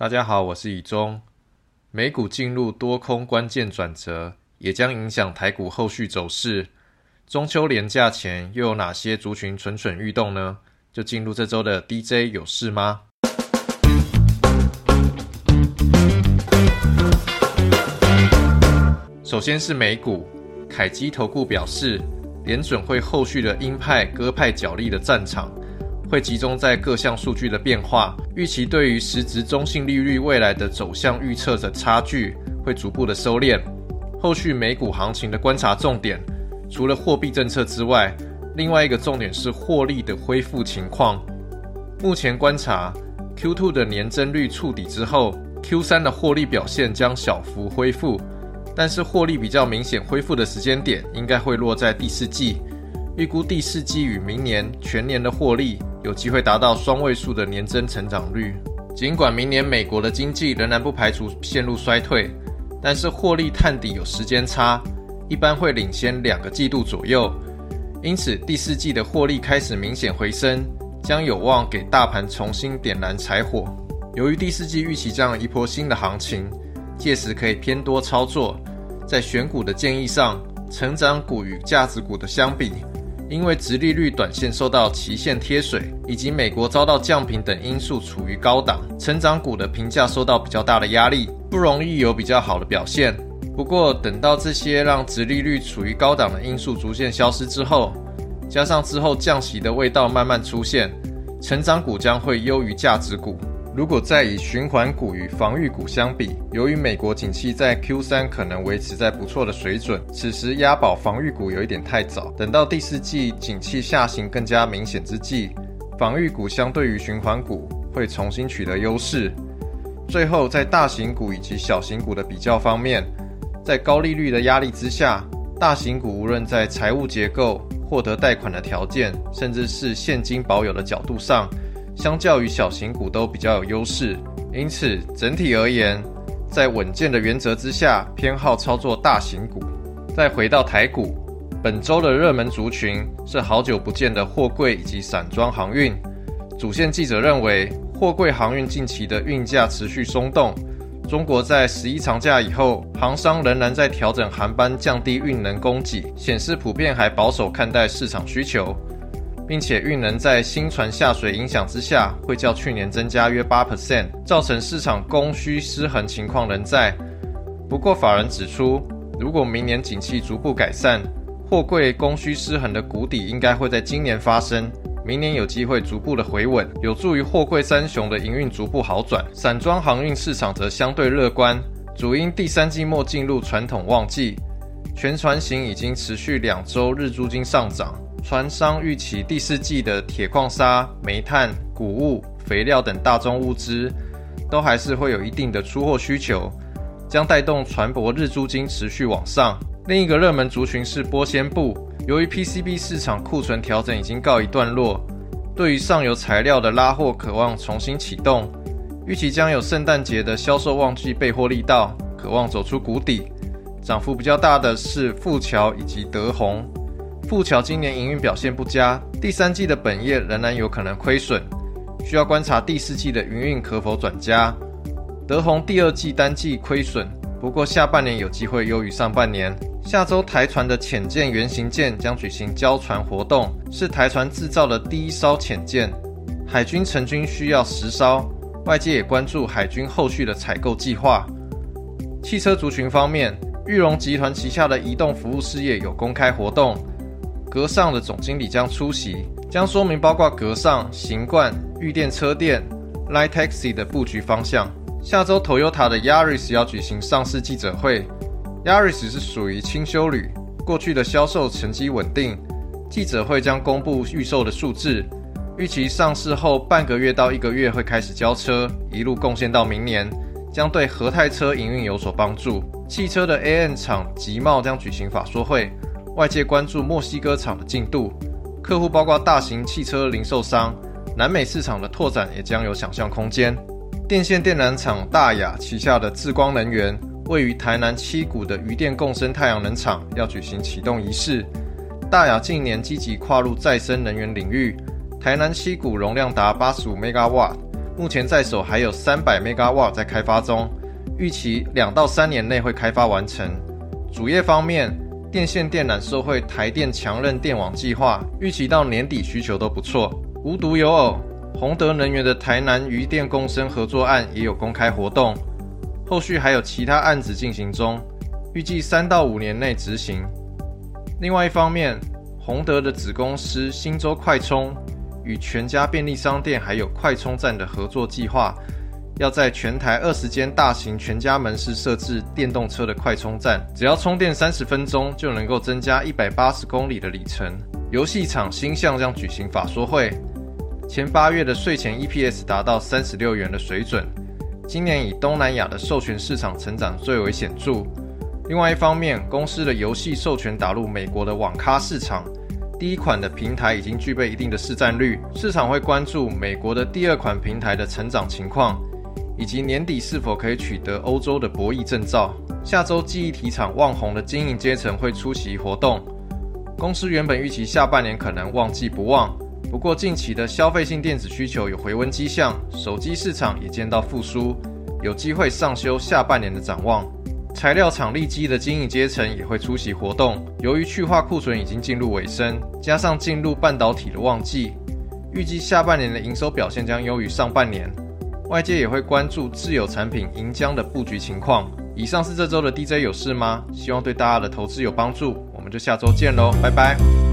大家好，我是以中。美股进入多空关键转折，也将影响台股后续走势。中秋连假前又有哪些族群蠢蠢欲动呢？就进入这周的 DJ 有事吗？首先是美股，凯基投顾表示，联准会后续的鹰派、鸽派角力的战场，会集中在各项数据的变化，预期对于实质中性利率未来的走向预测的差距会逐步的收敛。后续美股行情的观察重点，除了货币政策之外，另外一个重点是获利的恢复情况。目前观察，Q2 的年增率触底之后，Q3 的获利表现将小幅恢复。但是获利比较明显恢复的时间点，应该会落在第四季。预估第四季与明年全年的获利有机会达到双位数的年增成长率。尽管明年美国的经济仍然不排除陷入衰退，但是获利探底有时间差，一般会领先两个季度左右。因此第四季的获利开始明显回升，将有望给大盘重新点燃柴火。由于第四季预期这样一波新的行情。届时可以偏多操作，在选股的建议上，成长股与价值股的相比，因为直利率短线受到期限贴水，以及美国遭到降频等因素处于高档，成长股的评价受到比较大的压力，不容易有比较好的表现。不过，等到这些让直利率处于高档的因素逐渐消失之后，加上之后降息的味道慢慢出现，成长股将会优于价值股。如果再以循环股与防御股相比，由于美国景气在 Q 三可能维持在不错的水准，此时押宝防御股有一点太早。等到第四季景气下行更加明显之际，防御股相对于循环股会重新取得优势。最后，在大型股以及小型股的比较方面，在高利率的压力之下，大型股无论在财务结构、获得贷款的条件，甚至是现金保有的角度上。相较于小型股都比较有优势，因此整体而言，在稳健的原则之下，偏好操作大型股。再回到台股，本周的热门族群是好久不见的货柜以及散装航运。主线记者认为，货柜航运近期的运价持续松动，中国在十一长假以后，航商仍然在调整航班，降低运能供给，显示普遍还保守看待市场需求。并且运能在新船下水影响之下，会较去年增加约八 percent，造成市场供需失衡情况仍在。不过法人指出，如果明年景气逐步改善，货柜供需失衡的谷底应该会在今年发生，明年有机会逐步的回稳，有助于货柜三雄的营运逐步好转。散装航运市场则相对乐观，主因第三季末进入传统旺季，全船型已经持续两周日租金上涨。船商预期第四季的铁矿砂、煤炭、谷物、肥料等大宗物资，都还是会有一定的出货需求，将带动船舶日租金持续往上。另一个热门族群是玻纤布，由于 PCB 市场库存调整已经告一段落，对于上游材料的拉货渴望重新启动，预期将有圣诞节的销售旺季备货力道，渴望走出谷底。涨幅比较大的是富桥以及德宏。富桥今年营运表现不佳，第三季的本业仍然有可能亏损，需要观察第四季的营运可否转佳。德宏第二季单季亏损，不过下半年有机会优于上半年。下周台船的浅舰原型舰将举行交船活动，是台船制造的第一艘浅舰，海军成军需要十艘，外界也关注海军后续的采购计划。汽车族群方面，裕隆集团旗下的移动服务事业有公开活动。格上的总经理将出席，将说明包括格上、行冠、御电车店、Light Taxi 的布局方向。下周 Toyota 的 Yaris 要举行上市记者会。Yaris 是属于轻修旅，过去的销售成绩稳定。记者会将公布预售的数字，预期上市后半个月到一个月会开始交车，一路贡献到明年，将对和泰车营运有所帮助。汽车的 AN 厂吉茂将举行法说会。外界关注墨西哥厂的进度，客户包括大型汽车零售商，南美市场的拓展也将有想象空间。电线电缆厂大雅旗下的智光能源，位于台南七股的余电共生太阳能厂要举行启动仪式。大雅近年积极跨入再生能源领域，台南七股容量达八十五 megawatt，目前在手还有三百 megawatt 在开发中，预期两到三年内会开发完成。主业方面，电线电缆受惠台电强韧电网计划，预期到年底需求都不错。无独有偶，宏德能源的台南余电共生合作案也有公开活动，后续还有其他案子进行中，预计三到五年内执行。另外一方面，宏德的子公司新洲快充与全家便利商店还有快充站的合作计划，要在全台二十间大型全家门市设置电动车的快充站，只要充电三十分钟就能够增加一百八十公里的里程。游戏厂新象将举行法说会。前八月的税前 EPS 达到三十六元的水准，今年以东南亚的授权市场成长最为显著。另外一方面，公司的游戏授权打入美国的网咖市场，第一款的平台已经具备一定的市占率，市场会关注美国的第二款平台的成长情况，以及年底是否可以取得欧洲的博弈证照。下周记忆体厂旺宏的经营阶层会出席活动，公司原本预期下半年可能旺季不旺。不过，近期的消费性电子需求有回温迹象，手机市场也见到复苏，有机会上修下半年的展望。材料厂立基的经营阶层也会出席活动。由于去化库存已经进入尾声，加上进入半导体的旺季，预计下半年的营收表现将优于上半年。外界也会关注自有产品银浆的布局情况。以上是这周的 DJ 有事吗？希望对大家的投资有帮助。我们就下周见喽，拜拜。